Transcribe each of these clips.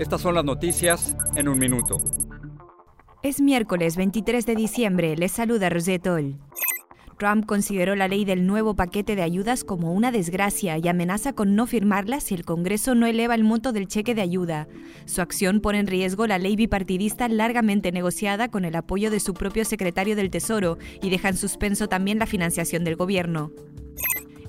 estas son las noticias en un minuto. Es miércoles 23 de diciembre, les saluda Rosetol. Trump consideró la ley del nuevo paquete de ayudas como una desgracia y amenaza con no firmarla si el Congreso no eleva el monto del cheque de ayuda. Su acción pone en riesgo la ley bipartidista largamente negociada con el apoyo de su propio secretario del Tesoro y deja en suspenso también la financiación del gobierno.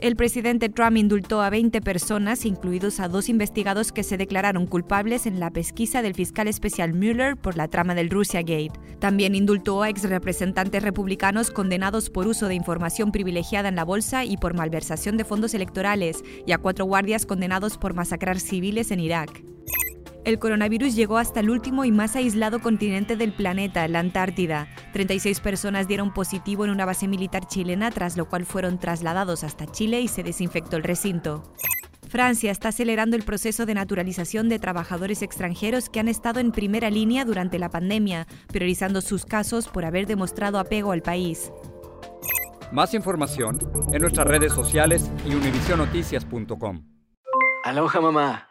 El presidente Trump indultó a 20 personas, incluidos a dos investigados que se declararon culpables en la pesquisa del fiscal especial Mueller por la trama del Russia Gate. También indultó a ex representantes republicanos condenados por uso de información privilegiada en la bolsa y por malversación de fondos electorales, y a cuatro guardias condenados por masacrar civiles en Irak. El coronavirus llegó hasta el último y más aislado continente del planeta, la Antártida. 36 personas dieron positivo en una base militar chilena, tras lo cual fueron trasladados hasta Chile y se desinfectó el recinto. Francia está acelerando el proceso de naturalización de trabajadores extranjeros que han estado en primera línea durante la pandemia, priorizando sus casos por haber demostrado apego al país. Más información en nuestras redes sociales y univisionoticias.com. Aloha mamá.